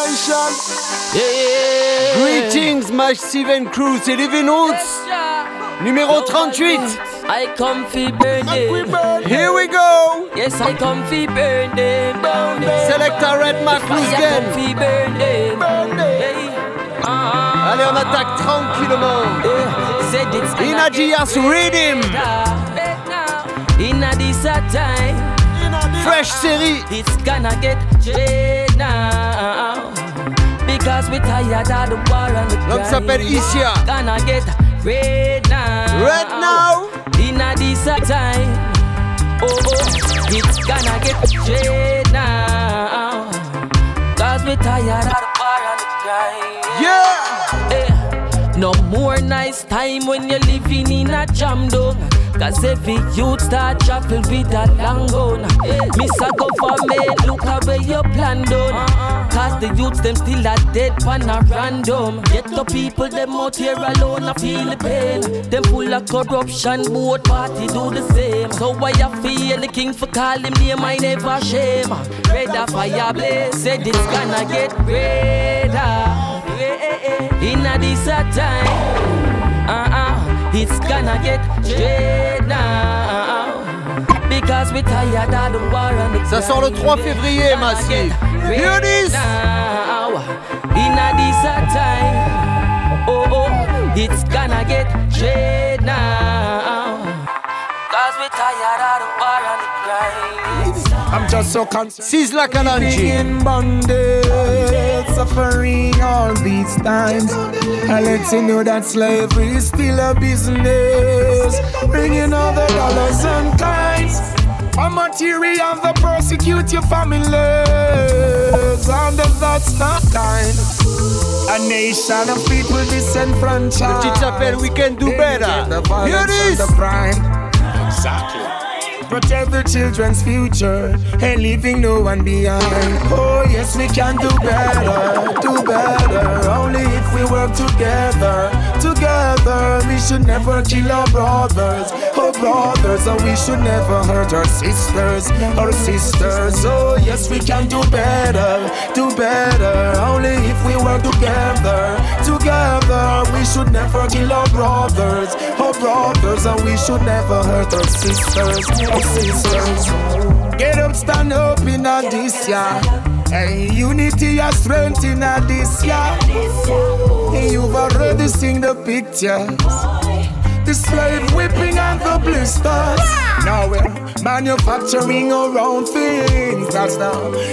Generation. Yeah. Greetings, Massive and Crew, c'est Living Roots. Numéro 38. I come fi burn them. Here we go. Yes, I come fi burn them down. Selecta Red I fi burn them. Hey. Ah. Allez, on attaque tranquillement. Yeah. Inna Gias Rhythm. Inna this a time. Fresh série. It's gonna get now. Because we tired of the war and the s'appelle Isia. Gonna get red now. Red now. This a time. Oh, oh, it's gonna get straight now. Cause we tired of the war and the crime. Yeah. Eh, No more nice time when you're living in a jam dome. Cause every youth start travel with a long gun. Miss a government, look how where your plan done. Uh-huh. Cause the youths them still a dead pan a random. Get the people them out here alone, I feel the pain. Them full of corruption, both party do the same. So why I feel the king for call him name, I never shame. Red a fire blaze, said it's gonna get. Inna this a time, uh-uh, it's gonna get straight now. Because we tired of the war and the Ça sort le 3 février, Massive. Here it is. now. Inna this a time, oh oh, it's gonna get now. Cause we tired of the war and the crime. I'm just so concerned. Sizzla Kalanji. Suffering all these times. I let you know that slavery is still a business, bringing all the dollars and kinds. A material that persecute your families, and that's not kind. A nation of people disenfranchised. Titre s'appelle We Can Do Better. Here it is. Protect the children's future and leaving no one behind. Oh, yes, we can do better, do better. Only if we work together. Together, we should never kill our brothers, oh brothers, and we should never hurt our sisters, our sisters. Oh, yes, we can do better, do better. Only if we work together. Together, we should never kill our brothers, oh brothers, and we should never hurt our sisters, our sisters. Get up, stand up in this year. Hey, unity and strength in this year. You've already seen the pictures. The slave whipping and the blisters. Ah! Now we're manufacturing around things. That's the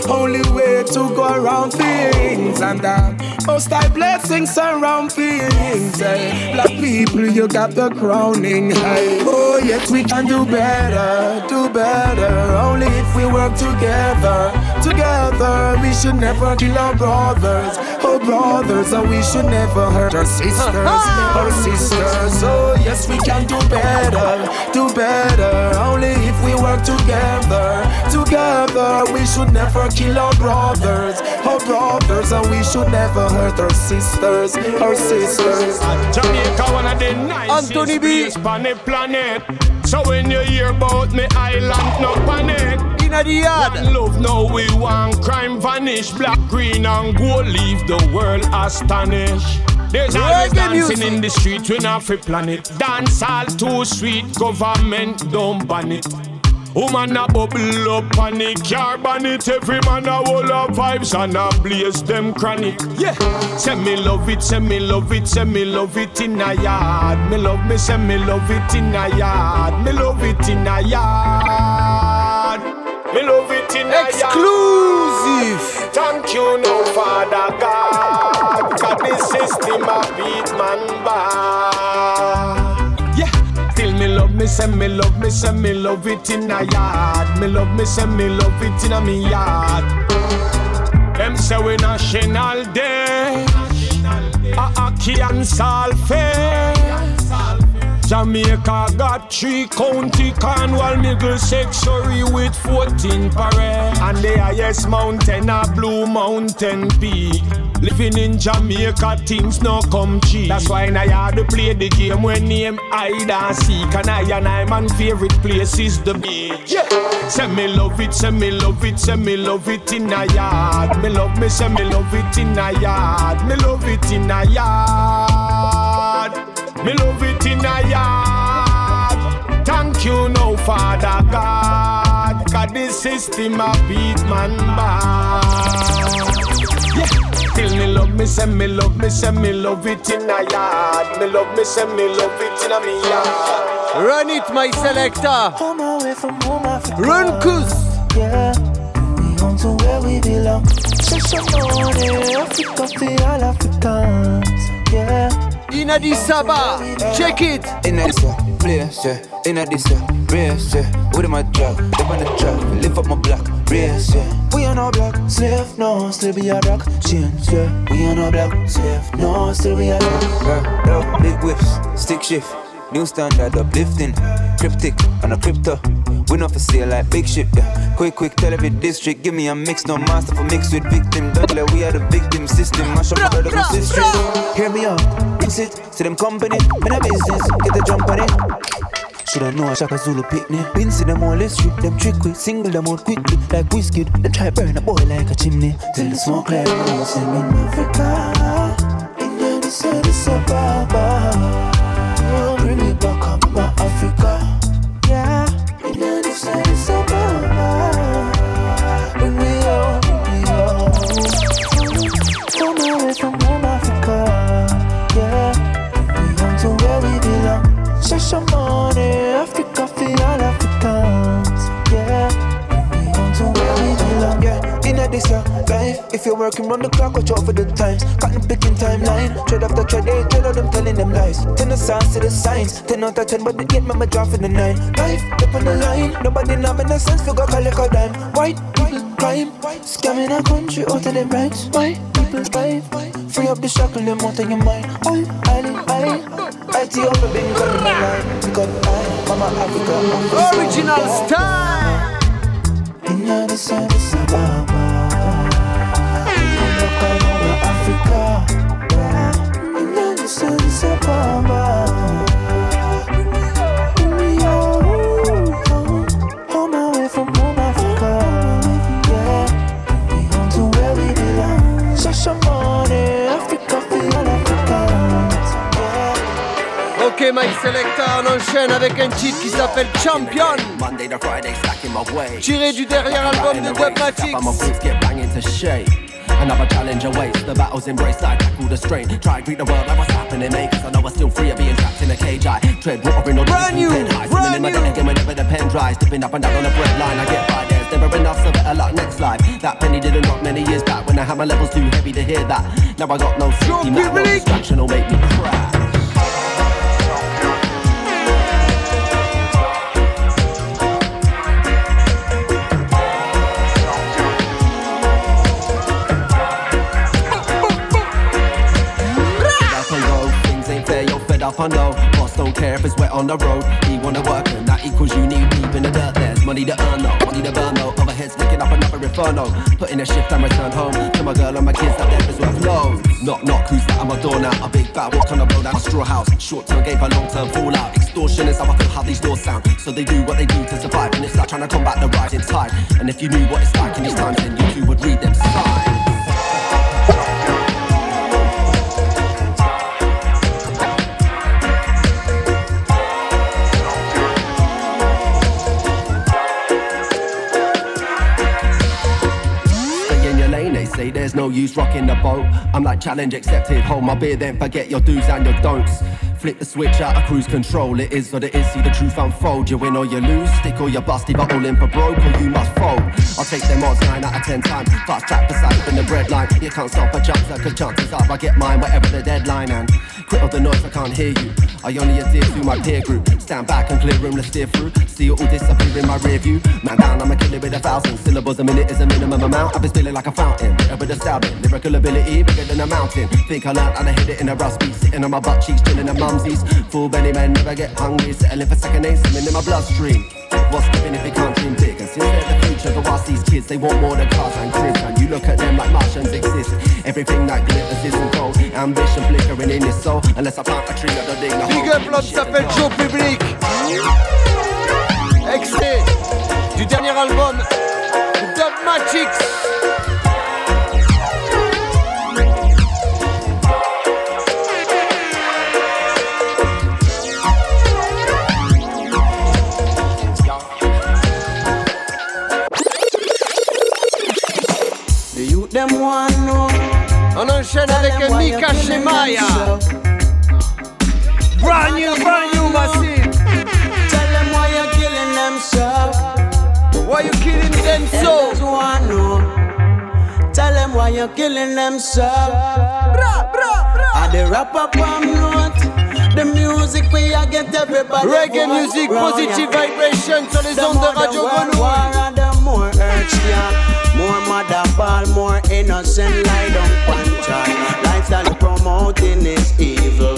only way to go around things. And the most high blessings surround things. Hey, black people, you got the crowning. Hey, oh, yes, we can do better, do better. Only if we work together. Together, we should never kill our brothers. Oh, brothers, and we should never hurt our sisters. Our oh, sisters, oh, yes, we can do better, do better. Only if we work together. Together, we should never kill our brothers. Our brothers, and we should never hurt our sisters. Our sisters. Jamaica, one of the nicest Anthony B. place on the planet. So when you hear about me island, no panic. Inna the yard. One love, now we want crime vanish. Black, green, and gold leave the world astonished. There's always dancing music. in the street, we not free planet. Dance all too sweet, government don't ban it. Woman a bubble up on the carbon it Every man a whole of vibes and a blaze them chronic Yeah, say me love it, say me love it, say me love it in a yard Me love me, say me love it in a yard Me love it in a yard Me love it in Exclusive. Thank you no Father God. Cause the system a beat man bad Yeah. Still me love me say me love me say me love it in a yard. Me love me say me love it in a me yard. Them say we national day. A Aki and Salfe Jamaica got three county, Cornwall, Middlesex, Surrey with 14 parade. And the highest mountain, a Blue Mountain Peak. Living in Jamaica, things no come cheap. That's why I had to play the game when name hide and seek. And I and I man favorite place is the beach. Yeah. Say me love it, say me love it, say me love it in a yard. Me love me, say me love it in a yard. Me love it in a yard. Me love it in a yard. Thank you, no Father God. Cause this system a beat man bad. Yeah. Till me love me, say me love me, say me love it in a yard. Me love me, say me love it in a me yard. Run it, my selector. Home away from home, Run, Kus. Yeah, we to where we belong. Eh, Africa for all Africans. Yeah. In Addis Ababa. Check it. In a place, yeah. In a this, yeah. Race, yeah. With my drug, live on the track, lift up my block. Race, yeah. We on our block, slave, no, still be a rock. Change, yeah. We on our block, slave, no, still be a rock. Yeah, yeah. Big whips, stick shift, new standard uplifting. Cryptic on a crypto. We not for sale like big shit, yeah. Quick, quick, tell every district, give me a mix, no master for mix with victim. Don't let we are the victim system, mash up brother sister. Hear me out, mix it to them company, in a business, get the jump on it. Shoulda know a Shaka Zulu picnic. Been see them all, let's strip them trick quick. Single them out quickly, like whiskey. Then try burn a boy like a chimney. Till the smoke clear, I'm in Africa. In the city. Oh, Bring me back up, my Africa. You're working round the clock, watch out for the times. Cotton picking timeline. Tread after tread, eh, they tread out them telling them lies. Ten the signs to the signs. Ten out of ten, but the eight, mama drop for the nine. Life, up on the line. Nobody now make no sense. Figure collect a dime. White people crime. Scamming a country out of them rights. White people fight. Free up the shackle, them out of your mind. I, I, I. Ethiopia been coming alive. Because I, Mama Africa, Africa. Original style. In Addis Addis Ababa. Avec un titre qui s'appelle Champion. Monday to Friday, stacking my way. Tiré du dernier album de Dubmatix. My boots get bang into shape. Another challenge awaits. The battle's embraced. I tackle the strain. Try to greet the world like what's happening, mate. Cause I know I'm still free of being trapped in a cage. I tread water in all Brand new, high. brand in my new. deck again whenever the pen dries. Dipping up and down on the bread line. I get by. There's never enough, so better luck next life. That penny didn't drop many years back when I had my levels too heavy to hear that. Now I got no safety net, no distraction will make me cry. I know. Boss don't care if it's wet on the road. He wanna work, and that equals you need deep in the dirt. There's money to earn, no money to burn, no. Overheads licking up another inferno. Put in a shift and return home. To my girl and my kids, that death is worth loads. Knock, knock, who's that? I'm a door now. A big fat walk on a blow down a straw house. Short term gave a long term fallout. Extortion is how I feel how these doors sound. So they do what they do to survive. And it's like trying to combat the rising tide. And if you knew what it's like in these times, then you too would read them signs. There's no use rocking the boat. I'm like challenge accepted, hold my beer, then forget your do's and your don'ts. Flip the switch out of cruise control, it is what it is, see the truth unfold. You win or you lose, stick or you bust, either all in for broke or you must fold. I'll take them odds 9 out of 10 times, fast track beside in the bread line. You can't stop a jumper, cause chances are I get mine, whatever the deadline. And Quit all the noise, I can't hear you. I only adhere to my peer group. Stand back and clear room to steer through. See it all disappear in my rear view. Man down, I'm a killer with a thousand syllables. A minute is a minimum amount. I've been spilling like a fountain. A bit of stabbing. Lyrical ability bigger than a mountain. Think I learned and I hit it in a rust beat. Sitting on my butt cheeks, chilling at mumsies. Full belly men never get hungry. Settling for second names, swimming in my bloodstream. What's giving if it can't dream big? Since they're the future, go ask these kids, they want more than cars and cribs. And you look at them like Martians exist. Everything that glitters isn't gold. Ambition flickering in his soul. Unless I plant a tree, I don't dig the Big up, l'homme s'appelle Joe Public. Extrait du dernier album Dub Enchaîne avec Micah Shemaiah. Brand new, brand new, massive. Tell them why you're killing them so. Why you killing them so? Tell them why you're killing them so. Bra, bra, bra. I the rap up on note. The music we a get everybody. Reggae music, positive ya. vibration sur les The ondes de more the Radio world Grenouille. war and the more urge yeah. More mother ball, more innocent lie down puncher. Lifestyle promoting is evil.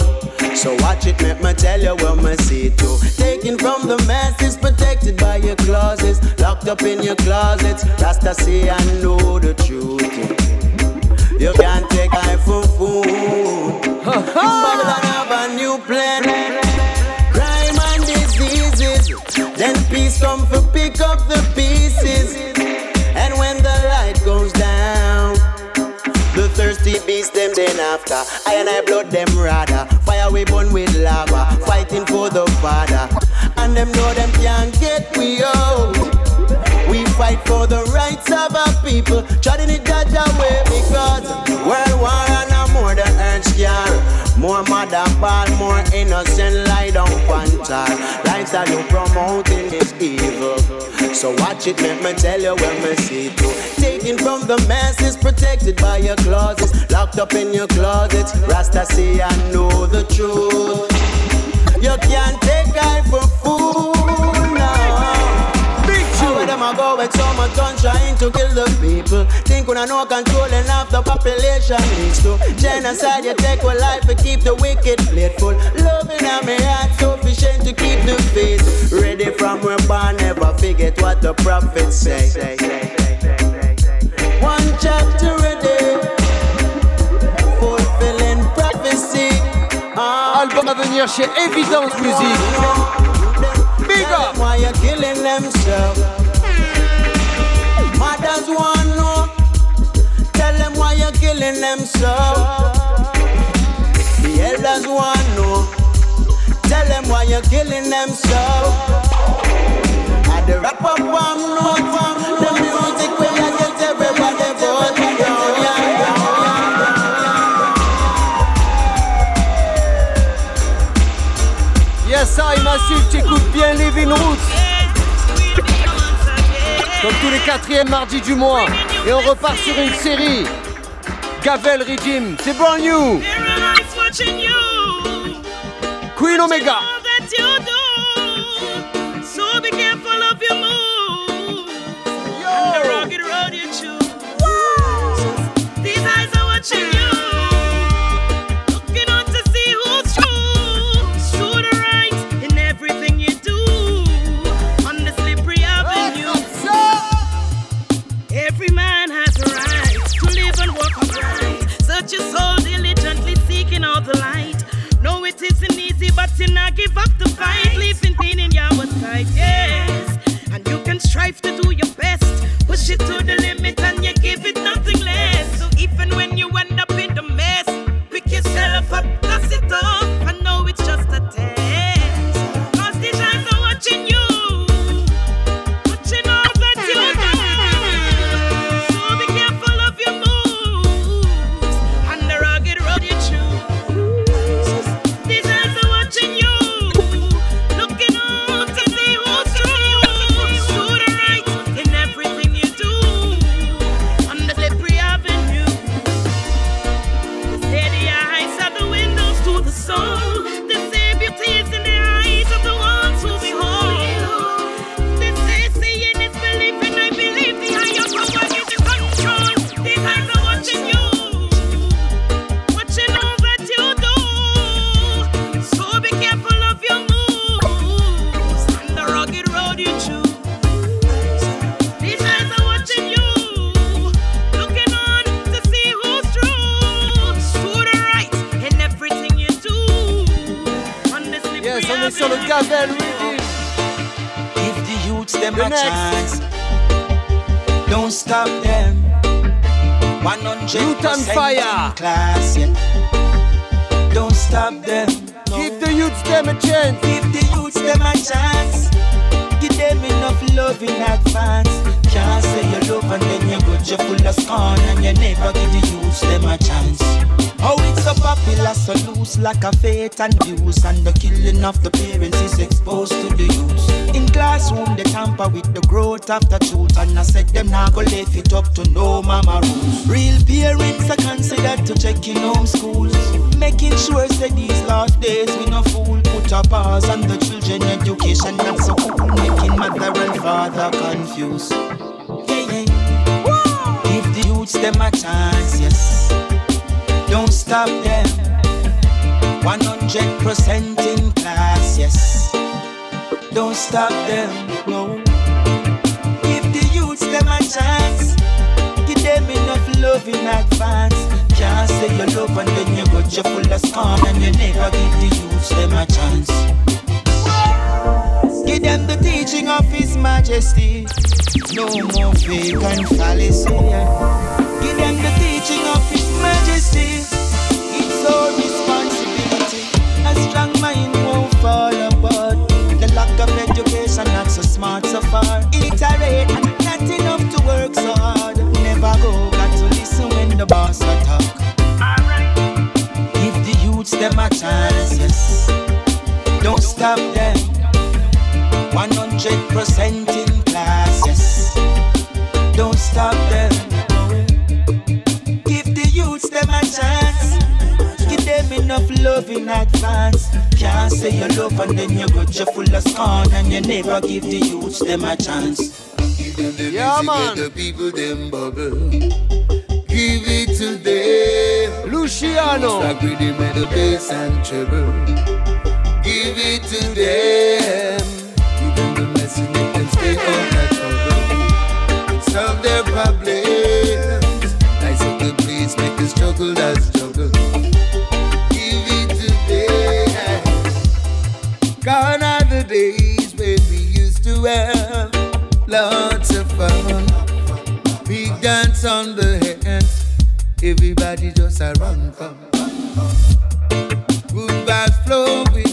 So watch it, make me tell you what me see too. Taken from the masses, protected by your clauses, locked up in your closets. Rasta see and know the truth. You can't take I for fool. Babylon have a new plan. Crime and diseases. Then peace come for pick up the pieces. When the light goes down, the thirsty beast them then after. I and I blood them rather. Fire we burn with lava. Fighting for the father. And them know them can't get we out. We fight for the rights of our people, treading it judge that way because world war and a more the earth scar. More mother ball, more innocent lie down panther. Lifestyle you promoting is evil. So watch it, let me tell you when me see too. Taken from the masses, protected by your clauses, locked up in your closets. Rasta see I know the truth. To kill the people? Think when I know controlling the population leads to genocide. You take a life to keep the wicked playful. Loving on me heart sufficient to keep the faith. Ready from where born, never forget what the prophets say. One chapter a day, fulfilling prophecy. Ah. Album à venir chez Evidence Music. Big up. why you're killing themselves. Mothers want know. Tell them why you're killing themselves. The elders want know. Tell them why you're killing themselves. At the wrap up one note, the music get. Yeah, yeah, yeah. Yes, I, Massive, t'écoutes bien Living Roots. Comme tous les quatrièmes mardis du mois. Et on repart sur une série. Gavel Regime, c'est brand new. Queen Omega. You not give up the fight. Living clean in your sight, yes. And you can strive to do your hundred percent in class, yes. Don't stop them, no. Give the youths them a chance. Give them enough love in advance. Can't say your love and then you got your full of scorn and you never give the youths them a chance. Give them the teaching of His Majesty. No more fake and fallacy. Give them the teaching of His Majesty. It's all strong mind won't fall apart. The lack of education, not so smart so far. Iterate, not enough to work so hard. Never go, got to listen when the boss will talk. Alright. Give the youths them a chance, yes. Don't stop them. 100% advance. Can't say you love and then you got your full of scorn and you never give the youths them a chance. Give them the yeah, man. the people them bubble. Give it to them. Luciano. Stop with the bass and treble. Give it to them. Give them the message, make them stay on that trouble. Solve their problems. Nice of the please, make the struggle that on the hands. Everybody just a run come. Good vibes flowing.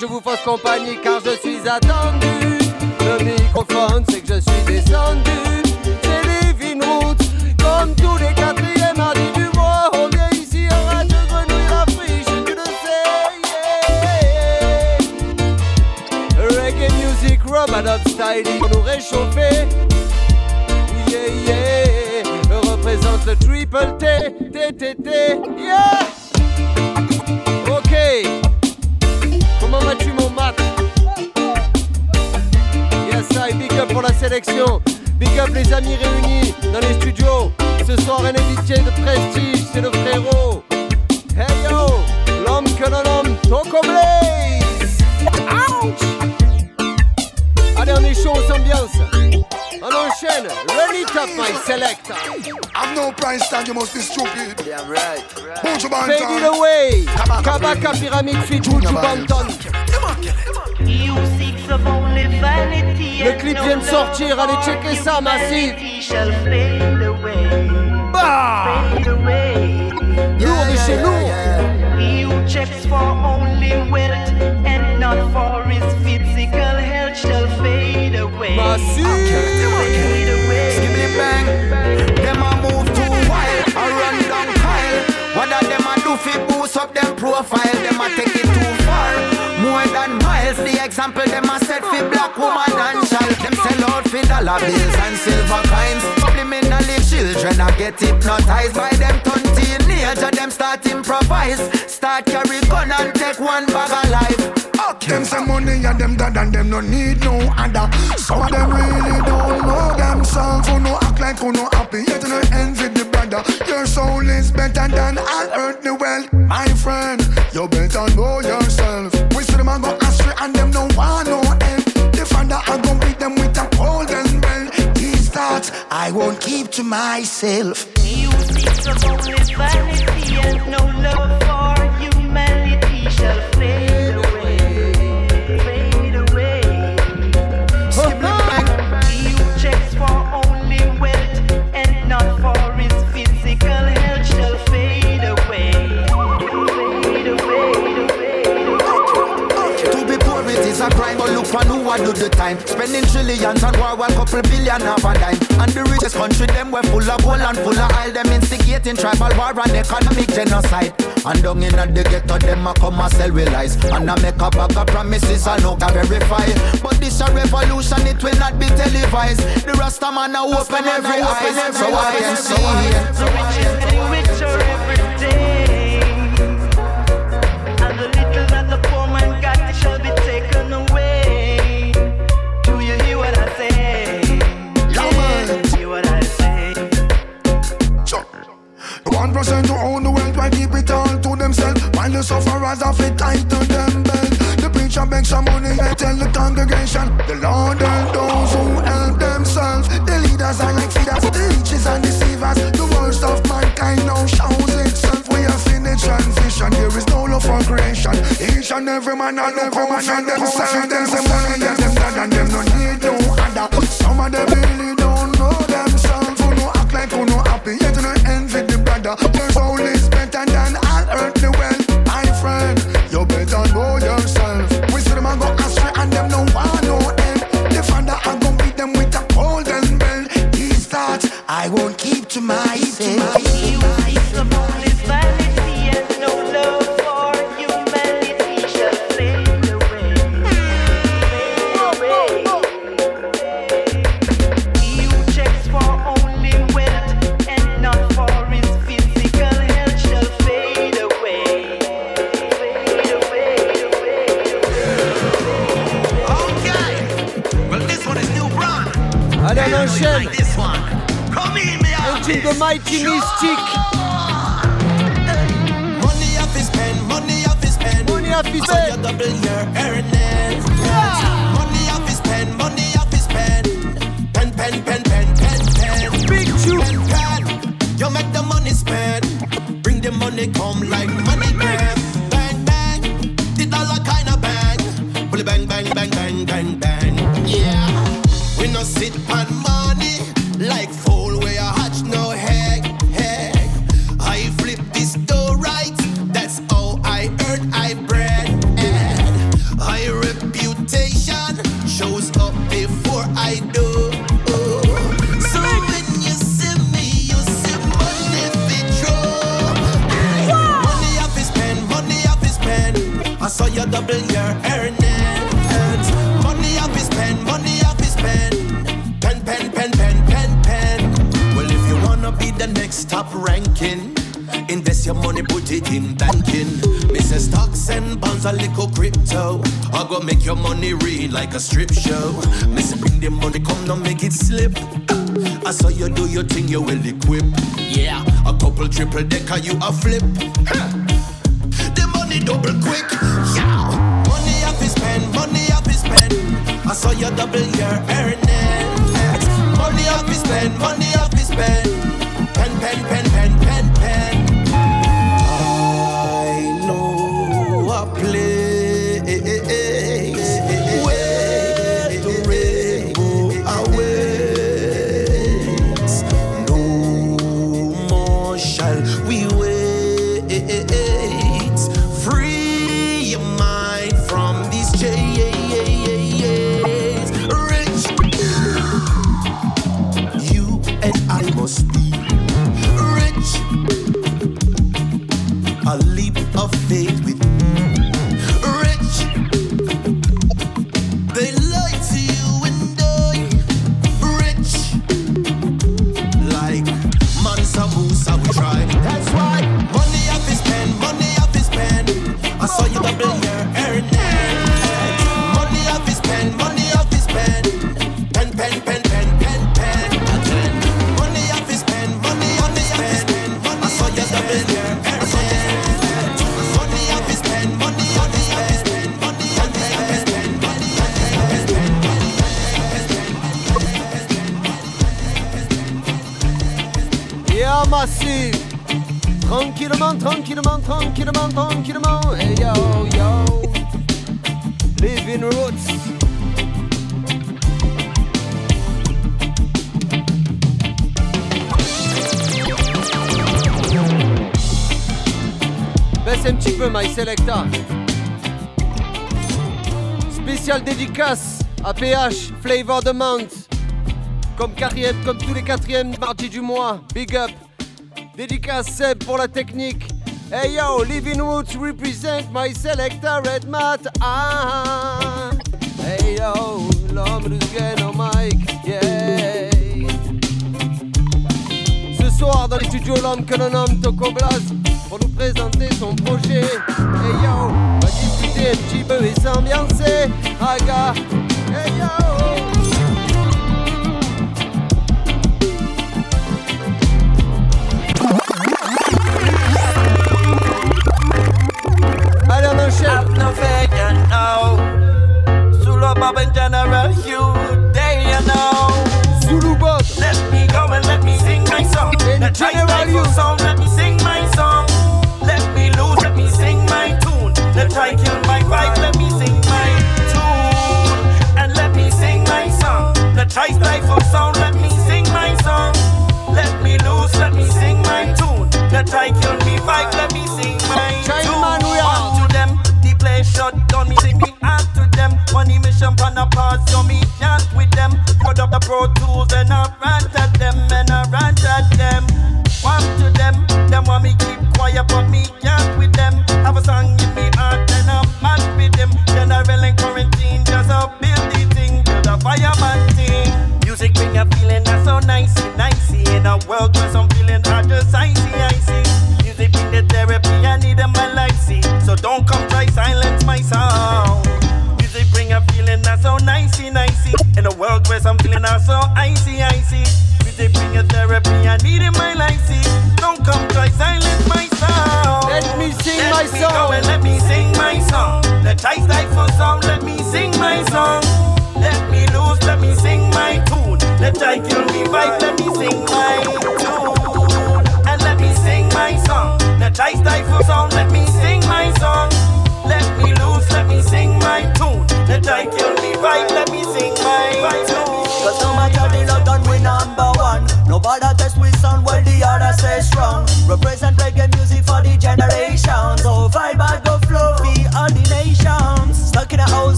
je vous fasse compagnie car je suis attendu. Le microphone, c'est que je suis descendu. C'est Living Roots, comme tous les quatrièmes mardis du mois. On vient ici en rate de grenouille la friche, tu le sais. Yeah. Reggae music, rum and up style, pour nous réchauffer. Yeah, yeah. Représente le triple T, T, T, T, yeah. Vas-tu, mon mat? Yes, I big up pour la sélection. Big up les amis réunis dans les studios. Ce soir, un invité de prestige, c'est le frérot. Hey yo, l'homme que l'on nomme Toco Blaze. Ouch! Allez, on est chaud, on s'ambiance. On enchaîne. Ready top, my selector. I'm no price tag, you must be stupid. Damn right. Buju Fade it away. Kabaka Pyramid Fit Buju Banton? You seek of only vanity Le and clip vient de sortir, allez checker ça, massif. humanity shall fade away, Bah! Lourd de chez lourd. For only wealth and not for his physical health shall fade away. Away. Skibbly bang. Them a move too wild, a run down Kyle. What a them a do fi boost up them profile? Them a take it too more than miles. The example them a set fi black woman and child. Them sell out fi dollar bills and silver coins. Subliminally children a get hypnotized by them turn teenager. Them start improvise, start carry gun and take one bag of life. Them say money and them dad and them no need no other. Some of them really don't know themselves. Who no act like who no happy, yet no envy the brother. Your soul is better than all earthly wealth. My friend, you better know myself. Seeks of only vanity billion half a dime. And the richest country, them were full of gold and full of oil. Them instigating tribal war and economic genocide. And down in the ghetto, them a come and sell with lies. And I make a bag of promises I no can verify. But this a revolution, it will not be televised. The Rasta man a open every eye, so I can see. The rich is getting richer every day. Sufferers have it tight to them belt. The preacher begs some money, they tell the congregation. The Lord help those who help themselves. The leaders are like feeders, the riches and deceivers. The worst of mankind now shows itself. We are in the transition, there is no love for creation. Each and every man and every man and themselves. Them say money, them, them, dad, and them no need no of them really don't tube de you a flip. Flavor the Month. Comme quatrième, comme tous les quatrièmes mardis du mois. Big up. Dédicace Seb pour la technique. Hey yo, Living Roots represent my selector Red Mat. Ah. Hey yo, l'homme du gain mic. Yeah. Ce soir dans les studios, l'homme que l'on pour nous présenter son projet. Hey yo, va discuter un petit peu et s'ambiancer. Aga. Hey yo. Allez, on enchaîne. No faith, you know. Sula Bob and General Hugh, there you know. Zulu Bob. Let me go and let me sing my song. Let General Hugh. song, let me sing my song. I kill me vibe, let me sing my China tune. man, we are. To them, the place shut down, me sing me out to them. Money mission pan a pass, so me can't with them. Put up the pro tools and I rant at them, and I rant at them. One to them, them want me keep quiet, but me can't with them. Have a song in me heart, then I'm mad with them. General in quarantine, just a build the thing, build a fireman thing. Music bring a feeling that's so nice, nice in a world where some some feeling are so icy, icy. Bring a therapy I need in my life, see. Don't come try silence my sound. Let me sing Let my me song. Go and let me sing my song. Let I stifle sound, let me sing my song. Let me lose, let me sing my tune. Let I kill me vibe, let me sing my tune. And let me sing my song. Let I stifle sound, let me sing my song. Let me lose, let me sing my tune. Let I kill me vibe, let me sing my tune. Nobody test we sound while the other say strong. Represent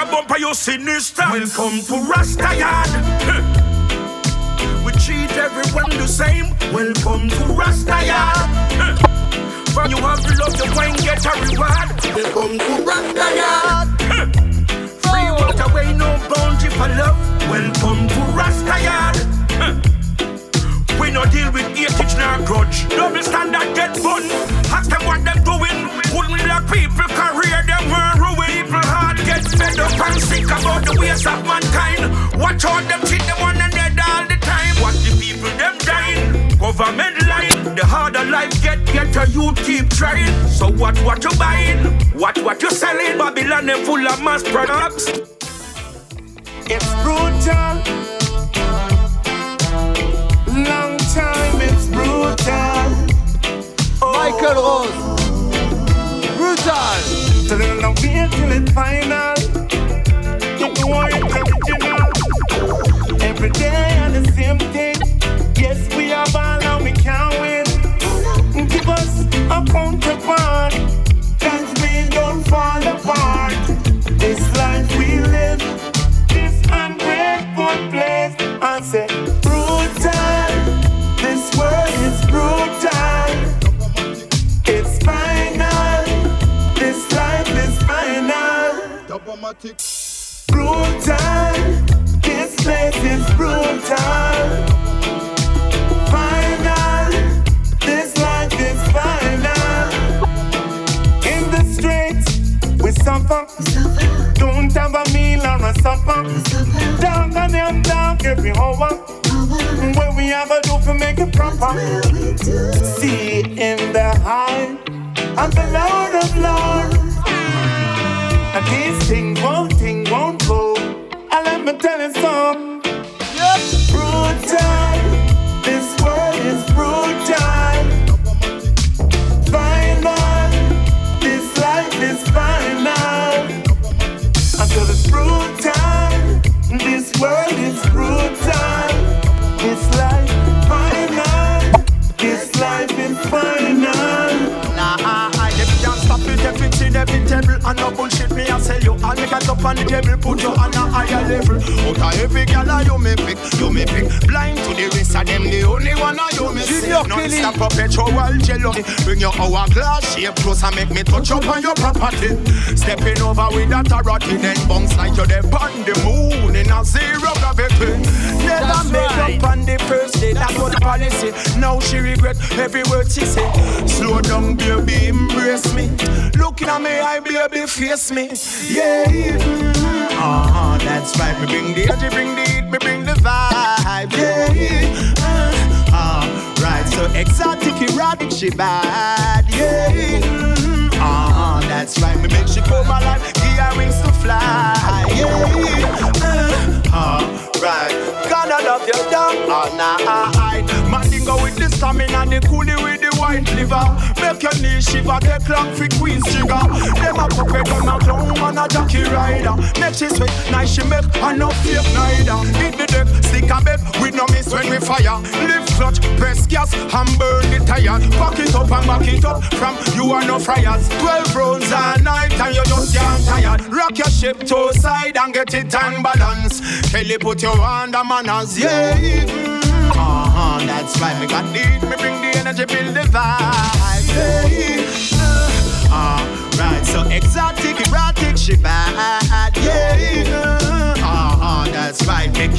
a bumper, you sinister. Welcome to Rasta Yard. We treat everyone the same. Welcome to Rasta Yard. From you have love, you won't get a reward. Welcome to Rasta Yard. Free water, way no boundary for love. Welcome to Rasta Yard. We no deal with hate nor grudge. Double standard get fun. Ask them what them doing. Wouldn't let people career them were ruin. People hard get fed up and sick about the ways of mankind. Watch out them treat them one another all the time. Watch the people them dying. Government line. The harder life get, get a youth keep trying. So what what you buying? What what you selling? Babylon them full of mass products. It's brutal. Long time it's brutal. Michael Rose. So there's no wait till it's final. Every day the same thing. Yes, we have all and we can't win. Give us a counterpart. Brutal. This place is brutal. Final. This life is final. In the streets, we suffer. Don't have a meal or a supper. Dog and them dog every hour. What we have to do to make it proper. See in the high of the Lord of Lords. On the table, put you on a higher level. Out of every gal, you me pick, you me pick, blind to the rest of them, the only one I you me see. Non-stop perpetual jealousy, bring your hourglass shape close and make me touch up on your property. Stepping over with that authority, then bounce like you're there on the moon in a zero gravity. That's made right. up on the first day, that was policy. Now she regret every word she say. Slow down, baby, embrace me. Looking at me, I baby, face me. Yeah, uh-huh, that's right. Me bring the energy, bring the heat, me bring the vibe. Yeah, uh, right. So exotic, erotic, she bad. Yeah, uh-huh, that's right. Me make she come alive, give her wings to fly. Yeah, uh, uh, right. Gonna love you down all night. Mandingo with the stamina, the coolie with the white liver. Make your knees shiver, take long for Queen's sugar. Them a puppet on a clown man a jockey rider. Make she sweat, nice she make, and no fake neither. Hit the deck, stick a bed, with no miss when we fire. Lift clutch, press gas, and burn the tire. Back it up and back it up, from you are no friars. Twelve rounds a night and you just can't tired. Rock your ship to side and get it and balance. Kelly put your under manners, yeah. Uh-huh, that's right, me got it. Me bring the energy, build the vibe. Yeah. Uh, right, so exotic, erotic, she bad. Yeah. Uh-huh, that's right, make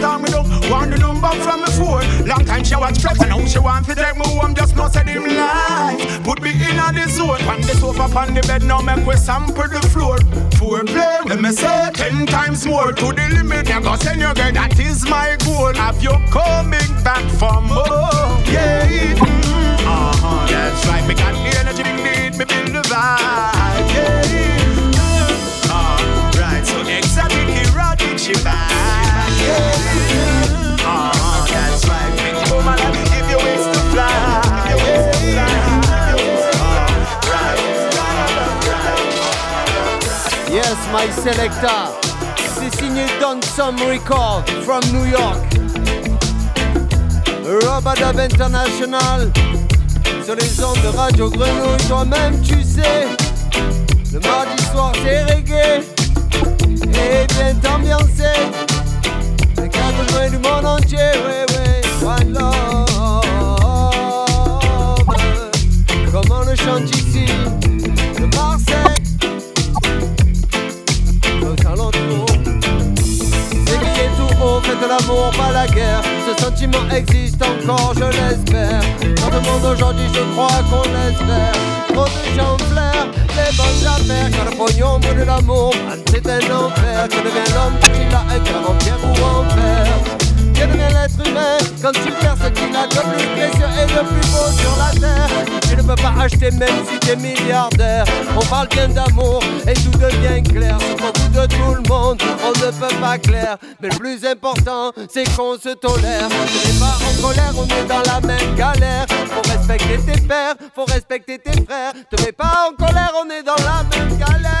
you Want the number from the phone. Long time she watch flex and now she want to take me home. Just not say him lie. Put me in on the zone. On the sofa, on the bed, now make we sample the floor. Foreplay, let me say ten times more to the limit. Never send your girl, that is my goal. Have you coming back for more? Yeah. Uh-huh, that's right. Me got the energy, me need, me build the vibe. Yeah. Alright, so exotic, erotic, she back. Yes, my selector. C'est signé Don Some Record from New York. Robadab International sur les ondes de Radio Grenouille. Toi-même, tu sais, le mardi soir, c'est reggae et bien ambiancé. Quatre coins du monde entier, ouais, ouais. One love. Comme on le chante ici. De Marseille. Aux alentours. Éveillez tout haut, faites l'amour, pas la guerre. Sentiment existe encore, je l'espère. Dans le monde aujourd'hui, je crois qu'on l'espère. Trop de gens flairent les bonnes affaires. Quand le pognon brûle l'amour, man, c'est un enfer. Que devient l'homme quand il a un cœur en pierre ou en fer? Que devient l'être humain quand il perd ce qu'il a de plus précieux et de plus beau sur la terre? Tu ne peux pas acheter même si t'es milliardaire On parle bien d'amour et tout devient clair Sauf au bout de tout le monde, on peut pas clair Mais le plus important, c'est qu'on se tolère. On pas en colère, on est dans la même galère. Faut respecter tes pères, faut respecter tes frères. Te mets pas en colère, on est dans la même galère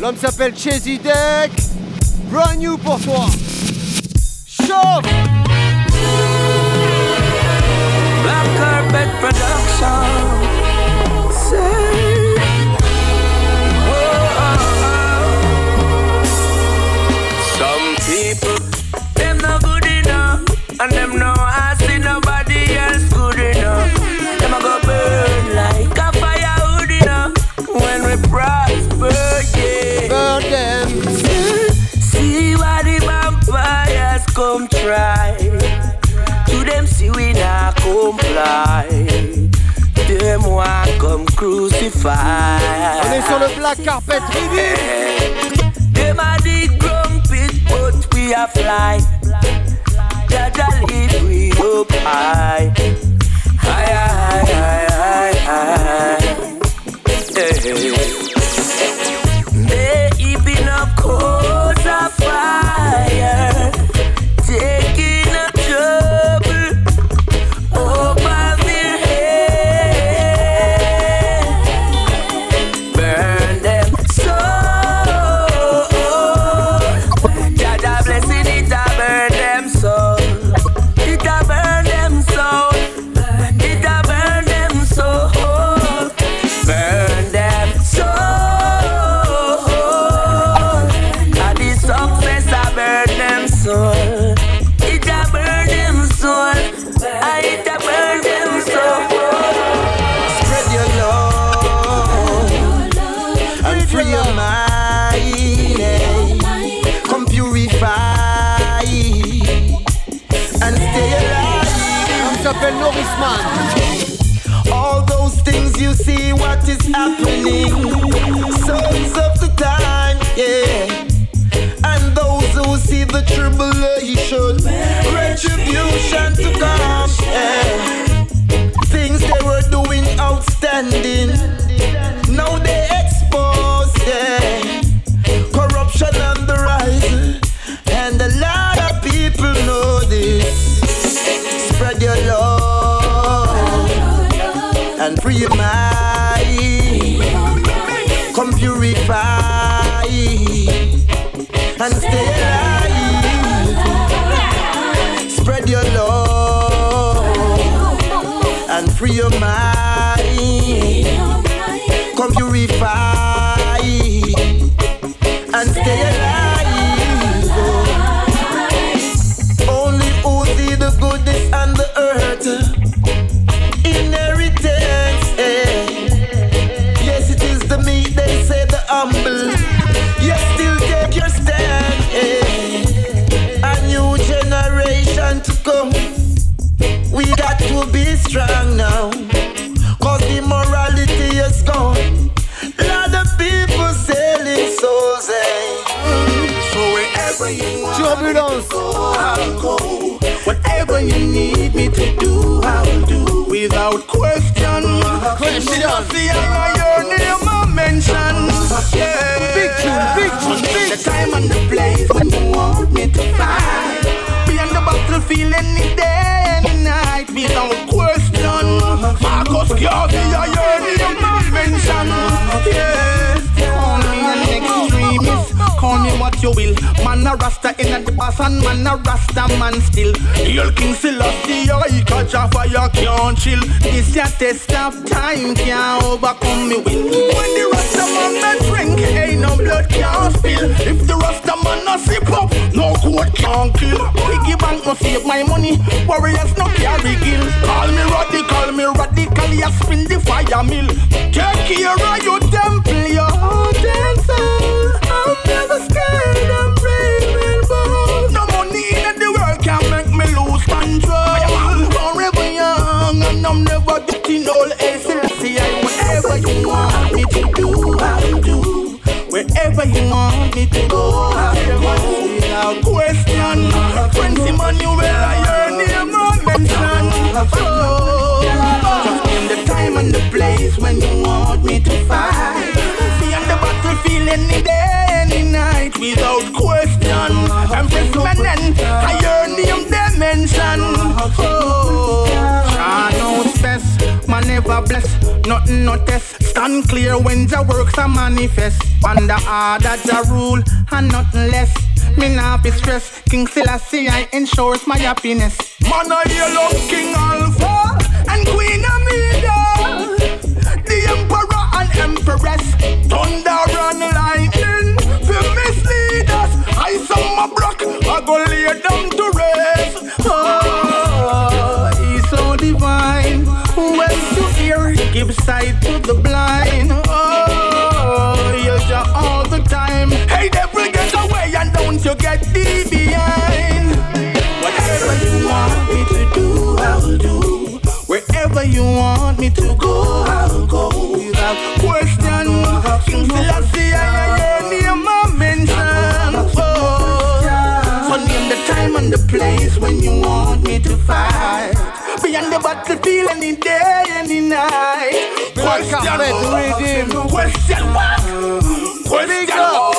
L'homme s'appelle Chesy Deck Brand new pour toi Chauffe Black carpet production. Say, oh, oh, oh. Some people, them no good enough, and them no come try. To them see we not comply. Them want come crucify. On est sur le black carpet ready Them a ground pit, but we a fly. Jaja lead we up high. High, high, high, high, high. Hey. Taking free your mind. Come purify strong now. Cause the morality is gone. Lot of people selling souls, eh. So wherever you want to go, I'll go. Whatever you need me to do, I'll do without question. Question. See how your name I mention. Yeah. Big tune, big tune, big The time and the place when you want me to fight. The battlefield any day, any night, without question. Marcus Garvey, I name I mention. Yes. Call me what you will. Man a rasta in the boss and man a rasta man still. Hail King Selassie, I catch a fire can't chill. This your test of time can't overcome me will. When the rasta man me drink, ain't no blood can't spill. If the rasta man a sip up, no court can't kill. Piggy bank no save my money, warriors no carry gill. Call me radical, call me radical, ya spin the fire mill. Take care of your temple, your heart and soul. I'm never scared, I'm bold. No money in the world can make me lose control. Forever young and I'm never getting old. Hey, Selassie, I whatever you want me to do, I'll do. Wherever you want me to go, I'll go without question. Prince Emmanuel, I heard name I mention. Oh, just name the time and the place when you want me to fight. Be on the battlefield any day, night, without question. Empress Menen, I heard name they mention. Oh, ah, I know it's best, man never bless, nothing no test. Stand clear when the works are manifest. Under order the rule and nothing less. Me not be stress. King Selassie I ensures my happiness. Man a yellow King Alpha and Queen Omega. The Emperor and Empress. Thunder I go lay down to rest. Oh, he's so divine. When to hear, give sight to the blind. Ah, oh, he'll just all the time. Hey, devil, get away and don't you get deep behind. Whatever you want me to do, I'll do. Wherever you want me to go, I'll go place when you want me to fight. Be on the battlefield any day, any night. Question, Rhythm. question what? Question what?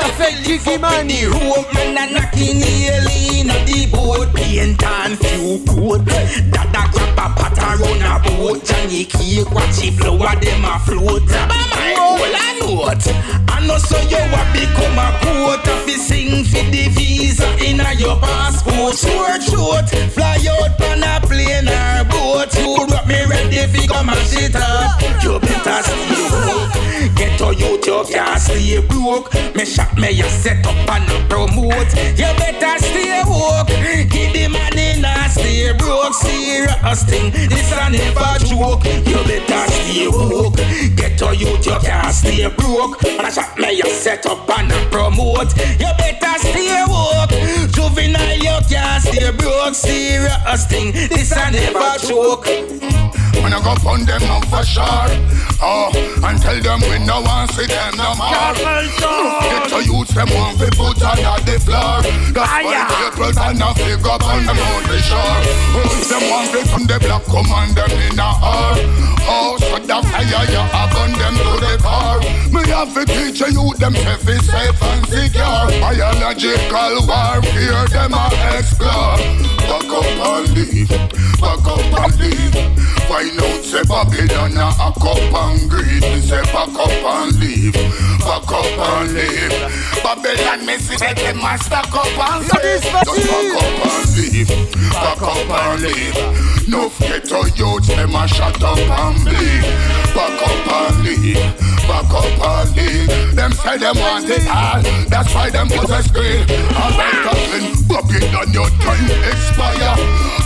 Perfect Giddimani. rope, man a knocking nail in a the boat. Paint and few coat. Dada grab a pot and run a boat. Johnny cake, watch it flower, them a float. Grab a my whole a note. I know so you a become a coat. You sing for the visa in a your passport. Short, short, fly out on a plane or boat. You got me ready fi come and sit up. You better stay woke. Get to youth, you can't stay broke. Me shop me a set up and promote. You better stay woke. Give the money now stay broke. Serious thing, this a never joke. You better stay woke. Get to youth, you can't stay broke. I shop me a set up and promote. You better stay woke. Juvenile, you can't stay broke. Serious thing, this I never joke. When I go on them up for sure. Oh, and tell them we no want see them no more. Get to use them one fi put under the floor. That's why April and a figure up on the mountain shore. Oh, them one fi from the block come on them in a hour. Oh, so the fire you have on them to the car. Me have to teach you them is safe and secure. Biological warfare them a explore. Back up and leave, back up and leave. Find out say Babylon a a cup and greed. Say back up and leave, back up and leave. Babylon me see say them a stack up and sleep. Just back up and leave, back up and leave. No ghetto youths them a shut up and bleed. Back up and leave, back up and leave. Them say them want it all, that's why them put a screen. Alright, Captain, Babylon your time expire.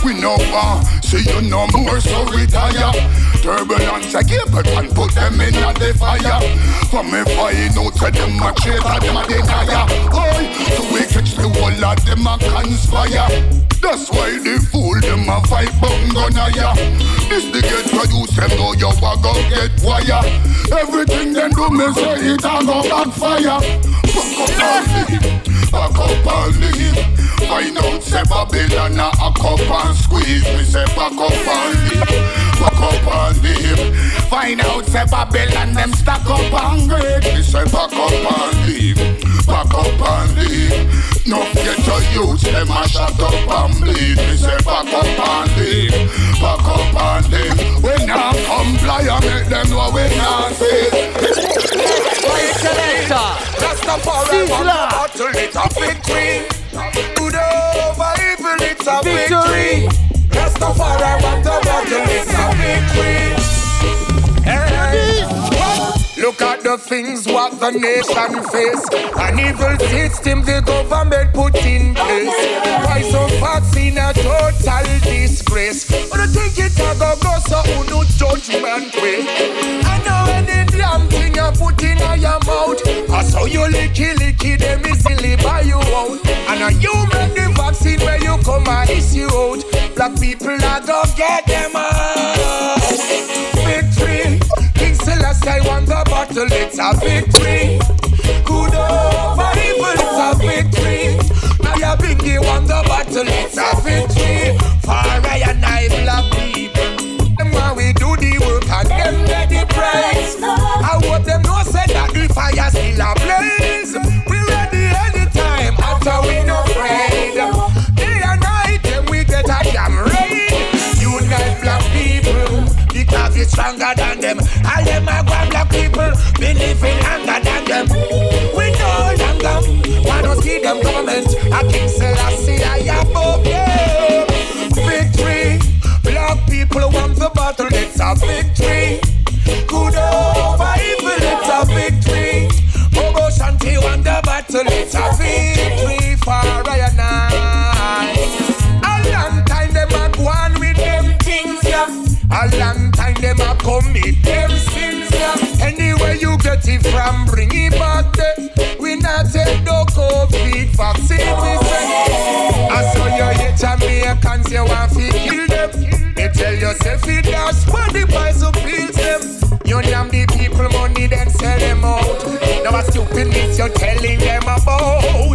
We no want uh, see you no more, so retire. Turbulence a cable and put them in at the fire. From me find out say them a traitor, them a denier. Oi, so we catch the whole of them a conspire. That's why the fool them a fight bungo ya. This the get produce them know you a go get wire. Everything them do me say it a go backfire. Back up leave, back up and leave. Find out say Babylon a a cup and squeeze. Me say back up and leave, back up and leave. Find out say Babylon them stack up and great. Me say back up and leave, back up and leave. No get your youth, them a shut up and bleed. Me say back up and leave, back up and leave. We now comply and make them know we not see. Rastafari want the battle, it's a victory. Good over evil, it's a Victory. victory. Rastafari want the battle, it's the things what the nation face. An evil system the government put in place. Why so vaccine a total disgrace? But I think it a go go so who no judgment way. I know any damn thing you put in your mouth. I saw you licky licky them easily buy you out. And a you make the vaccine where you come and issue out. Black people are go get them out. Battle, it's a victory. Good over evil, it's a victory. Nyabinghi won the battle, it's a victory. For I and I black people. Them while we do the work and them get the prize. I hope them know say that the fire still a blaze. We ready anytime after we no afraid. Day and night, them we get a jam raid. Unite black people because we're stronger than them. All them are black believe in anger than them. We know them them. Wanna see them government? I King Selassie I above them. Victory. Black people want the battle. It's a victory. Good over evil. It's a victory. Bobo Shanti won the battle. It's a victory get from, bring it back there. We not take no COVID vaccine, we say. I saw you hate Jamaicans, you want to kill them. They tell yourself it does what the who pills them. You damn the people money, then sell them out. Now a stupidness you're telling them about.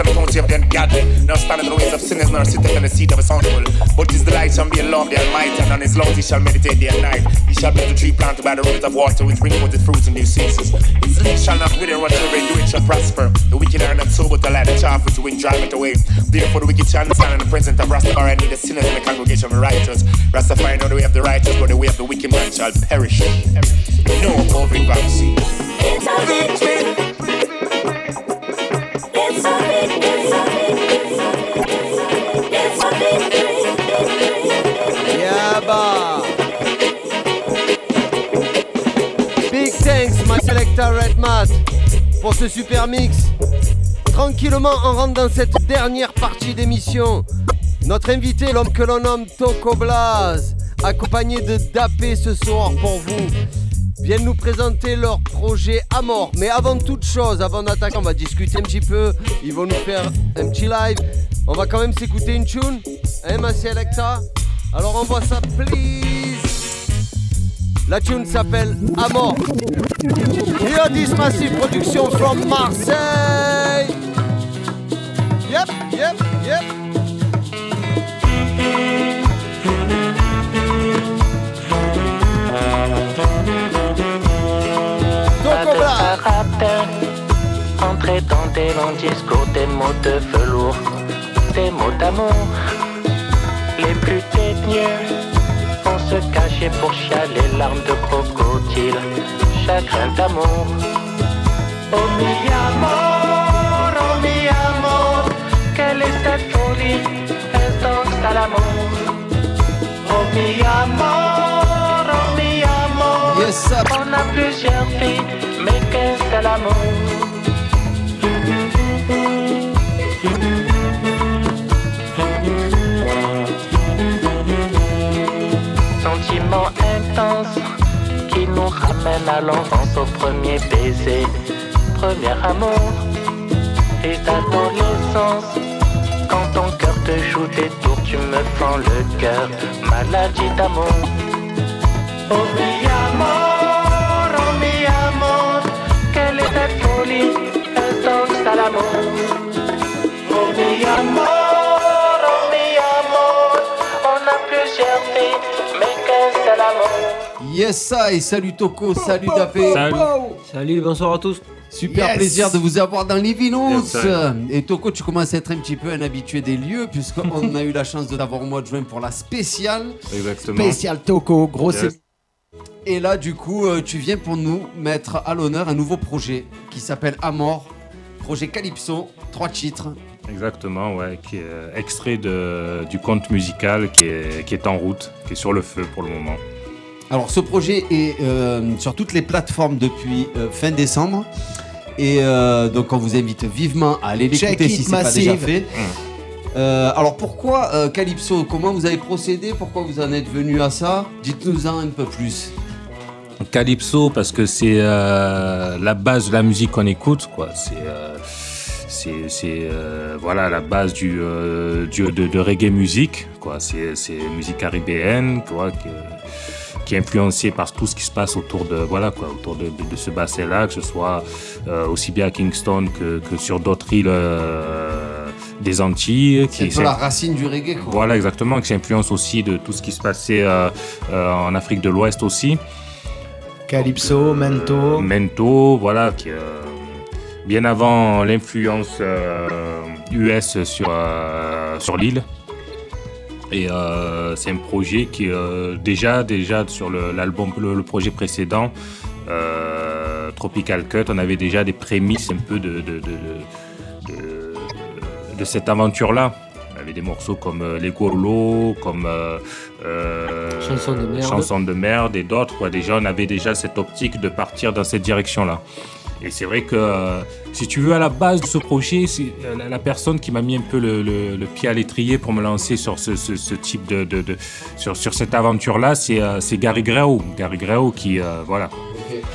Of the of the ungodly. Now stand in the ways of sinners, nor sit in the seat of a soundful. But his delight shall be in love, the Almighty, and on his love he shall meditate day and night. He shall be the tree planted by the rivers of water, which bring forth its fruits in new seasons. His leaf shall not wither, whatever they do, it shall prosper. The wicked are not so, but the light the chaff which wind drive it away. Therefore, the wicked shall not stand in the presence of Rastafari, the sinners in the congregation of the righteous. Rastafari know the way of the righteous, but the way of the wicked man shall perish. No COVID. It's a victory. It's a victory. Pour ce super mix. tranquillement, on rentre dans cette dernière partie d'émission. Notre invité, l'homme que l'on nomme Toko Blaz, accompagné de Dapé ce soir pour vous, viennent nous présenter leur projet Mais avant toute chose, avant d'attaquer, on va discuter un petit peu. Ils vont nous faire un petit live. On va quand même s'écouter une tune. Hein, ma Alors envoie ça, please. La tune s'appelle Amor. Here this massive production from Marseille. Yep, yep, yep. Entrer dans des longs discours, des mots de velours, des mots d'amour, les plus teigneux vont se cacher pour chialer, larmes de crocodile, chagrin d'amour. Oh mi amor, oh mi amor, quelle est cette folie, est-ce l'amour? Oh mi amor, on a plusieurs vies, mais qu'est-ce que l'amour? Sentiment intense qui nous ramène à l'enfance au premier baiser, premier amour et d'adolescence. Quand ton cœur te joue des tours, tu me fends le cœur, maladie d'amour. Yes, I, salut Toko, salut Dapé. Salut, bonsoir à tous. Super Yes. plaisir de vous avoir dans les Vinos. Yes. Et Toko, tu commences à être un petit peu un habitué des lieux, puisqu'on a eu la chance de t'avoir au mois de juin pour la spéciale. Exactement. Spécial Toko, gros Yes. Et là, du coup, euh, tu viens pour nous mettre à l'honneur un nouveau projet qui s'appelle Amor, projet Calypso, trois titres. Exactement, ouais, qui est euh, extrait de, du conte musical qui est, qui est en route, qui est sur le feu pour le moment. Alors, ce projet est euh, sur toutes les plateformes depuis euh, fin décembre. Et euh, donc, on vous invite vivement à aller l'écouter it, si c'est pas massive. déjà fait. Euh, alors, pourquoi euh, Calypso Comment vous avez procédé? Pourquoi vous en êtes venu à ça? Dites-nous-en un peu plus. Calypso parce que c'est euh, la base de la musique qu'on écoute, quoi. C'est voilà la base du, de, reggae musique, quoi. C'est musique caribéenne, quoi, qui est influencée par tout ce qui se passe autour de voilà quoi, autour de, ce bassin-là, que ce soit aussi bien à Kingston que, sur d'autres îles des Antilles. C'est un qui peu la racine du reggae, quoi. voilà, exactement, qui s'influence aussi de tout ce qui se passait euh, euh, en Afrique de l'Ouest aussi. Calypso, Mento. Mento, voilà, qui, euh, bien avant l'influence euh, US sur, euh, sur l'île. Et euh, c'est un projet qui, euh, déjà, déjà sur le- l'album, le, le projet précédent, euh, Tropical Cut, on avait déjà des prémices un peu de, de, de, de- de- cette aventure-là. On avait des morceaux comme euh, Les Gourlots, comme euh, euh, Chansons de merde. Chansons de merde et d'autres. quoi. Déjà, on avait déjà cette optique de partir dans cette direction-là. Et c'est vrai que, euh, si tu veux, à la base de ce projet, c'est euh, la, personne qui m'a mis un peu le, le- le pied à l'étrier pour me lancer sur ce, ce- ce type de, de- de- sur, sur cette aventure-là, c'est euh, c'est Gary Greau. Gary Greau qui, voilà.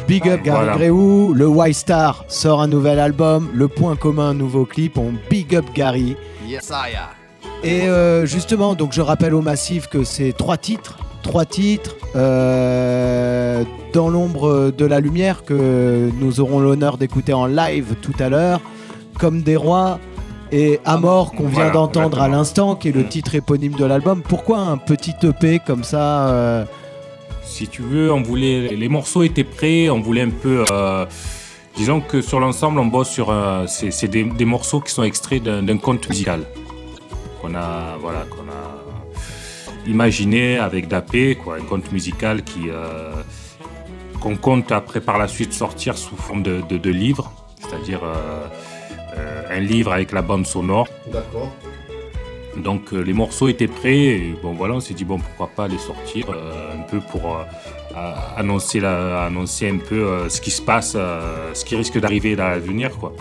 Big up Gary Voilà. Gréou, le Y-Star sort un nouvel album, le point commun un nouveau clip, on big up Gary. Yes, I. Et euh, justement, donc je rappelle au massif que c'est trois titres, trois titres euh, dans l'ombre de la lumière que nous aurons l'honneur d'écouter en live tout à l'heure, comme des rois et Amor qu'on vient Voilà, d'entendre à l'instant, qui est le titre éponyme de l'album. Pourquoi un petit EP comme ça euh, Si tu veux, on voulait, les morceaux étaient prêts, on voulait un peu. euh, disons que sur l'ensemble, on bosse sur. euh, c'est des, morceaux qui sont extraits d'un conte musical qu'on a, voilà, qu'on a imaginé avec Dapé, quoi, un conte musical qui euh, qu'on compte après par la suite sortir sous forme de, de, livre, c'est-à-dire un livre avec la bande sonore. D'accord. Donc euh, les morceaux étaient prêts et bon voilà on s'est dit bon pourquoi pas les sortir euh, un peu pour euh, annoncer la, annoncer un peu euh, ce qui se passe, euh, ce qui risque d'arriver à l'avenir quoi.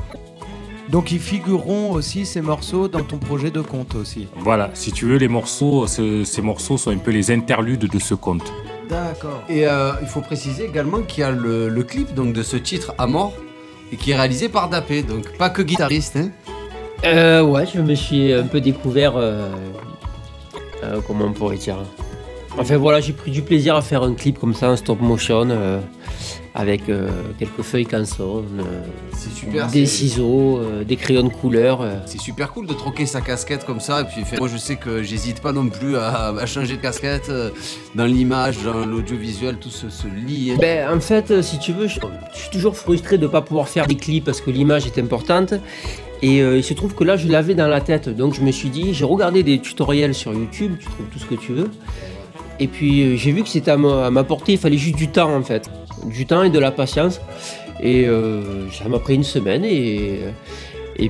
Donc ils figureront aussi ces morceaux dans ton projet de conte aussi. Voilà, si tu veux, les morceaux, ce- ces morceaux sont un peu les interludes de ce conte. D'accord. Et euh, il faut préciser également qu'il y a le, le clip donc, de ce titre à mort et qui est réalisé par Dapé, donc pas que guitariste. Hein. Euh, ouais, je me suis un peu découvert. euh, euh, comment on pourrait dire Enfin voilà, j'ai pris du plaisir à faire un clip comme ça en stop motion euh, avec quelques feuilles canson, super, des c'est- ciseaux, euh, des crayons de couleur. euh. C'est super cool de troquer sa casquette comme ça. Et puis fait- moi je sais que j'hésite pas non plus à, à changer de casquette euh, dans l'image, dans l'audiovisuel, tout se, se lie. hein. Ben, en fait, euh, si tu veux, je, je suis toujours frustré de ne pas pouvoir faire des clips parce que l'image est importante. Et euh, il se trouve que là, je l'avais dans la tête. Donc je me suis dit, j'ai regardé des tutoriels sur YouTube, tu trouves tout ce que tu veux. Et puis euh, j'ai vu que c'était à, ma portée, il fallait juste du temps en fait. Du temps et de la patience. Et euh, ça m'a pris une semaine et,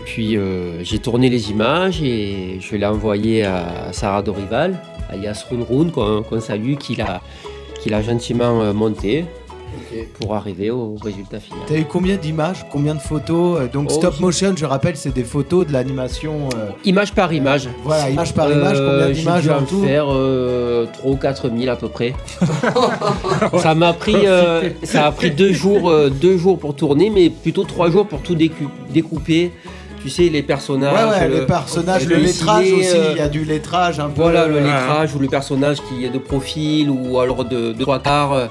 puis j'ai tourné les images et je l'ai envoyé à Sarah Dorival, alias Run Run, qu'on salue, qui l'a gentiment euh, pour arriver au résultat final. T'as eu combien d'images, combien de photos euh, Donc Oh, stop motion, je rappelle, c'est des photos de l'animation. euh, Image par image. Voilà, image par image, Euh, combien j'ai d'images dû en tout faire euh, 3 ou 4 000 à peu près. ça m'a pris, euh, ça a pris deux jours, euh, deux jours pour tourner, mais plutôt trois jours pour tout découper. Tu sais, les personnages. Ouais, ouais, le- les personnages, le lettrage aussi, il y a du lettrage un peu. Voilà, le lettrage ou le personnage qui est de profil ou alors de, de trois quarts.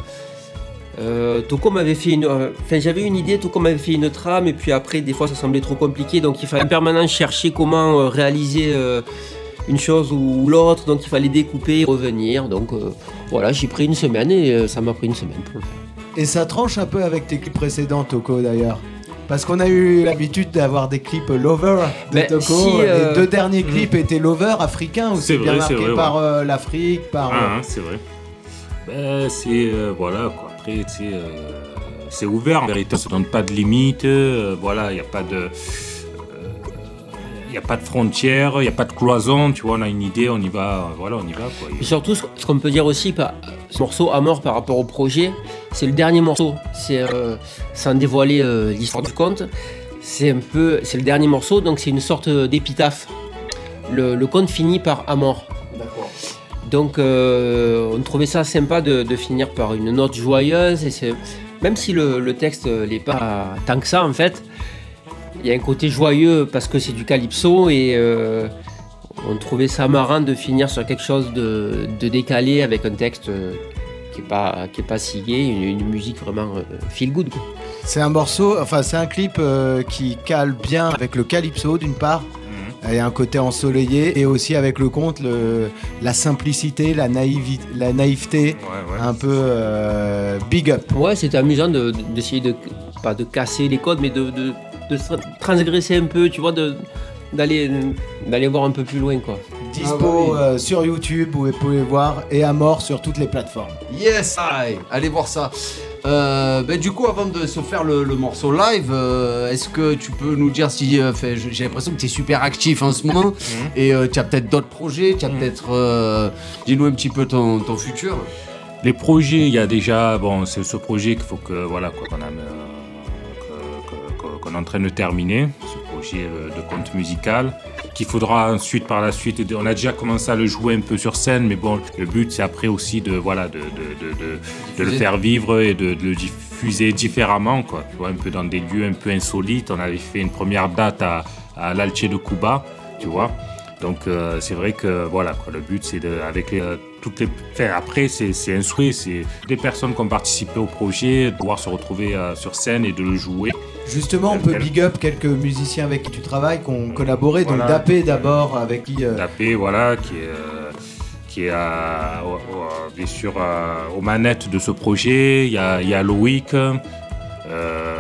Euh, Toko m'avait fait une. euh, Enfin, j'avais une idée, Toko m'avait fait une trame, et puis après, des fois, ça semblait trop compliqué, donc il fallait en permanence chercher comment euh, réaliser euh, une chose ou l'autre, donc il fallait découper, revenir. Donc euh, voilà, j'ai pris une semaine et euh, ça m'a pris une semaine pour le faire. Et ça tranche un peu avec tes clips précédents, Toko d'ailleurs. Parce qu'on a eu l'habitude d'avoir des clips Lover de Mais Toko. si, euh, Les deux derniers clips étaient Lover africains ou C'est c'est bien vrai, marqué vrai, par ouais. euh, l'Afrique, par. Ah, euh, hein, c'est vrai. Ben, c'est. euh, voilà, quoi. Après, euh, c'est ouvert en vérité, donne pas de limite. euh, voilà, il n'y a pas de. Il n'y a pas de frontières, il n'y a pas de cloison, tu vois, on a une idée, on y va, euh, voilà, on y va, surtout, ce qu'on peut dire aussi, ce morceau à mort par rapport au projet, c'est le dernier morceau. C'est euh, sans dévoiler euh, l'histoire du conte. C'est un peu, c'est le dernier morceau, donc c'est une sorte d'épitaphe. Le, le conte finit par à mort. Donc, euh, on trouvait ça sympa de, finir par une note joyeuse. Et même si le, texte n'est pas tant que ça en fait, il y a un côté joyeux parce que c'est du calypso et euh, on trouvait ça marrant de finir sur quelque chose de, décalé avec un texte euh, qui est pas si gai, une, une musique vraiment euh, feel good. C'est un morceau, enfin c'est un clip euh, qui cale bien avec le calypso d'une part. Il y a un côté ensoleillé et aussi avec le conte, le- la simplicité, la, naïvi- la naïveté, un peu euh, big up. Ouais, c'était amusant de- de- d'essayer de, pas de casser les codes, mais de, de, de se transgresser un peu, tu vois, d'aller d'aller voir un peu plus loin quoi. Dispo euh, sur YouTube, vous pouvez voir, et à mort sur toutes les plateformes. Yes, allez voir ça. Euh, ben, du coup, avant de se faire le, le morceau live, euh, est-ce que tu peux nous dire si. euh, fait, J'ai l'impression que tu es super actif en ce moment et euh, tu as peut-être d'autres projets, tu as peut-être. euh, Dis-nous un petit peu ton, ton futur. Les projets, il y a déjà, bon, c'est ce projet qu'il faut que, voilà, quoi, qu'on a, que- que- qu'on est en train de terminer, ce projet de conte musical, qu'il faudra ensuite, par la suite, on a déjà commencé à le jouer un peu sur scène, mais bon, le but, c'est après aussi de, voilà, de, de, de, le faire vivre et de, le diffuser différemment, quoi, tu vois, un peu dans des lieux un peu insolites. On avait fait une première date à, à l'Alche de Cuba, tu vois. Donc euh, c'est vrai que voilà, quoi, le but c'est de, avec les, euh, toutes les, enfin, après c'est un souhait, c'est des personnes qui ont participé au projet, de pouvoir se retrouver euh, sur scène et de le jouer. Justement, on peut big up quelques musiciens avec qui tu travailles, qui ont collaboré, donc. Dapé d'abord, avec qui. euh, Tapé, voilà, qui est, euh, qui est au- bien sûr euh, aux manettes de ce projet. Il y a, il y a Loïc. euh,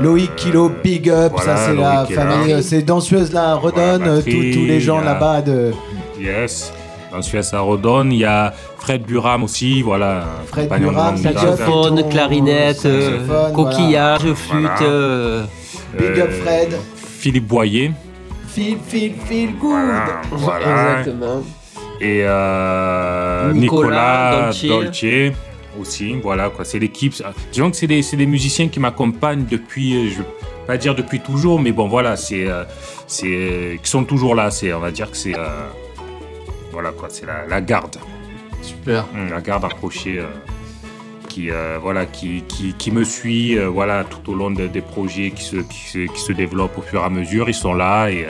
Loïc Kilo, big up, voilà, ça c'est la famille, euh, ces danseuses là, redonne, Voilà, euh, tous- les gens a- là-bas de. Yes. Dans Suez, ça redonne. Il y a Fred Buram aussi, voilà. Fred Buram, saxophone, clarinette, euh, coquillage, voilà. flûte. Voilà. euh, Big up euh, Fred. Philippe Boyer. Feel, feel, feel good. Voilà. Exactement. Et euh, Nicolas Nicolas, Dolce. Aussi. Voilà, quoi. C'est l'équipe. Disons que c'est des, c'est des musiciens qui m'accompagnent depuis, je vais pas dire depuis toujours, mais bon, voilà, c'est, euh, c'est, euh, qui sont toujours là. C'est, on va dire que c'est, euh, voilà, quoi, c'est la, la garde. Super. La garde approchée. euh, qui, euh, voilà, qui, qui, qui me suit euh, voilà, tout au long de- des projets qui se, qui, se, qui se développent au fur et à mesure. Ils sont là et,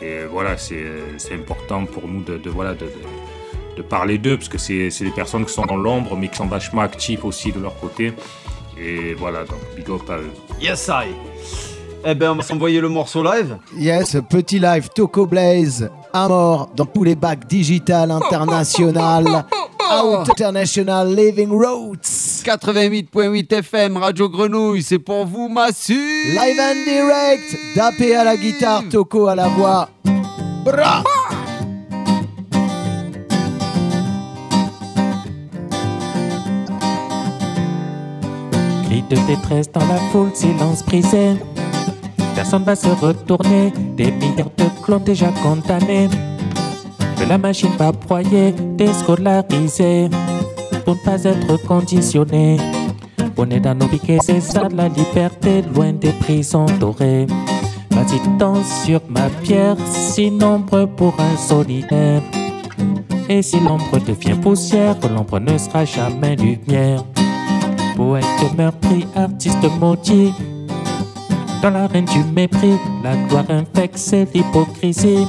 et voilà, c'est c'est important pour nous de, de, voilà, de, de, de parler d'eux parce que c'est c'est des personnes qui sont dans l'ombre mais qui sont vachement actifs aussi de leur côté. Et voilà, donc big up à eux. Yes, I. Eh ben, on va s'envoyer le morceau live. Yes, petit live Toco Blaze, à mort dans tous les bacs digital international, out international living roads. 88.8 FM, Radio Grenouille, c'est pour vous, Massu. Live and direct, Dapé à la guitare, Toco à la voix. Bra Cri de détresse dans la foule, silence brisé. Personne va se retourner, des milliards de clones déjà condamnés. Que la machine va broyer, déscolariser, pour ne pas être conditionné. On est dans nos piquets, c'est ça la liberté, loin des prisons dorées. Vas-y, danse sur ma pierre, si nombre pour un solitaire. Et si l'ombre devient poussière, l'ombre ne sera jamais lumière. Poète meurtri, artiste maudit. Dans l'arène du mépris, la gloire infecte, l'hypocrisie.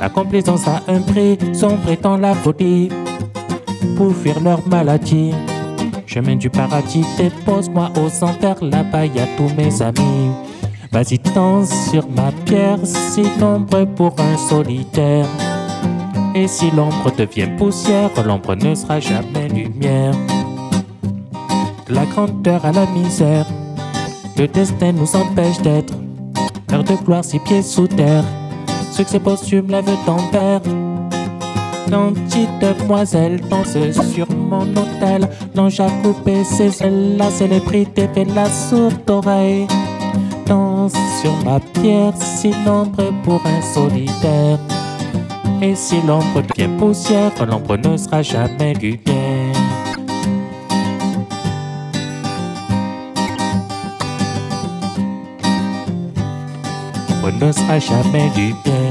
La complaisance a un prix, sombre étant la folie. Pour fuir leur maladie. Chemin du paradis, dépose-moi aux enfers, là-bas a tous mes amis. Vas-y, danse sur ma pierre, si l'ombre pour un solitaire. Et si l'ombre devient poussière, l'ombre ne sera jamais lumière. De la grandeur à la misère, le destin nous empêche d'être. Heure de gloire, six pieds sous terre. Succès posthume, lève ton verre. Gentille demoiselle danse sur mon hôtel. L'ange a coupé ses ailes, la célébrité fait la sourde oreille. Danse sur ma pierre, si l'ombre est pour un solitaire. Et si l'ombre devient poussière, l'ombre ne sera jamais lumière. quando nos vaya a.